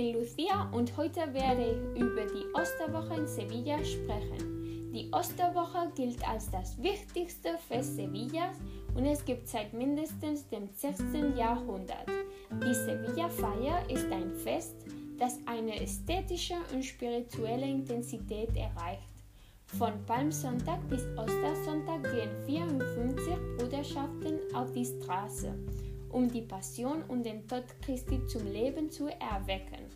Bin Lucia und heute werde ich über die Osterwoche in Sevilla sprechen. Die Osterwoche gilt als das wichtigste Fest Sevillas und es gibt seit mindestens dem 16. Jahrhundert. Die Sevilla-Feier ist ein Fest, das eine ästhetische und spirituelle Intensität erreicht. Von Palmsonntag bis Ostersonntag gehen 54 Bruderschaften auf die Straße um die Passion und den Tod Christi zum Leben zu erwecken.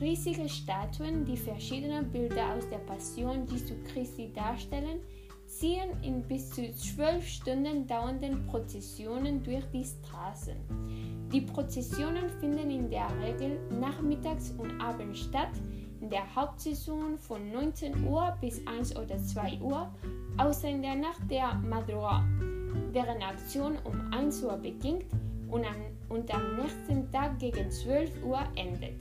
Riesige Statuen, die verschiedene Bilder aus der Passion Jesu Christi darstellen, ziehen in bis zu zwölf Stunden dauernden Prozessionen durch die Straßen. Die Prozessionen finden in der Regel nachmittags und abends statt, in der Hauptsaison von 19 Uhr bis 1 oder 2 Uhr, außer in der Nacht der Madrugada, deren Aktion um 1 Uhr beginnt und, an, und am nächsten Tag gegen 12 Uhr endet.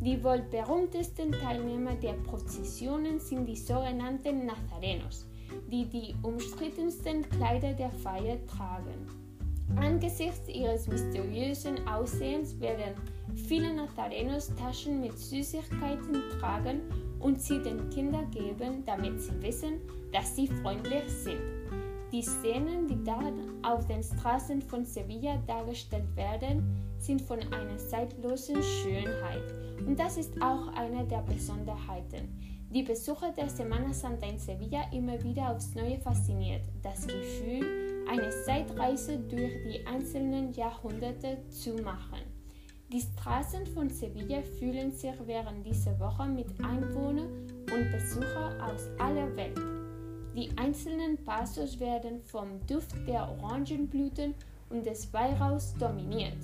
Die wohl berühmtesten Teilnehmer der Prozessionen sind die sogenannten Nazarenos, die die umstrittensten Kleider der Feier tragen. Angesichts ihres mysteriösen Aussehens werden viele Nazarenos Taschen mit Süßigkeiten tragen und sie den Kindern geben, damit sie wissen, dass sie freundlich sind. Die Szenen, die dann auf den Straßen von Sevilla dargestellt werden, sind von einer zeitlosen Schönheit. Und das ist auch eine der Besonderheiten. Die Besucher der Semana Santa in Sevilla immer wieder aufs Neue fasziniert. Das Gefühl, eine Zeitreise durch die einzelnen Jahrhunderte zu machen. Die Straßen von Sevilla fühlen sich während dieser Woche mit Einwohnern und Besuchern aus aller Welt. Die einzelnen Passos werden vom Duft der Orangenblüten und des Weihrauchs dominiert.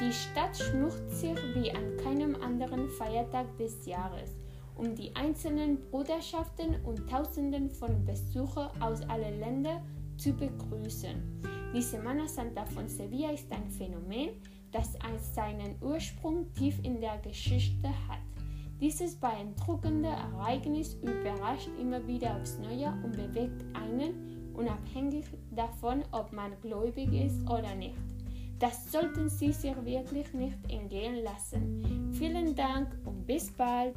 Die Stadt schmucht sich wie an keinem anderen Feiertag des Jahres, um die einzelnen Bruderschaften und Tausenden von Besuchern aus allen Ländern zu begrüßen. Die Semana Santa von Sevilla ist ein Phänomen, das seinen Ursprung tief in der Geschichte hat. Dieses beeindruckende Ereignis überrascht immer wieder aufs Neue und bewegt einen, unabhängig davon, ob man gläubig ist oder nicht. Das sollten Sie sich wirklich nicht entgehen lassen. Vielen Dank und bis bald.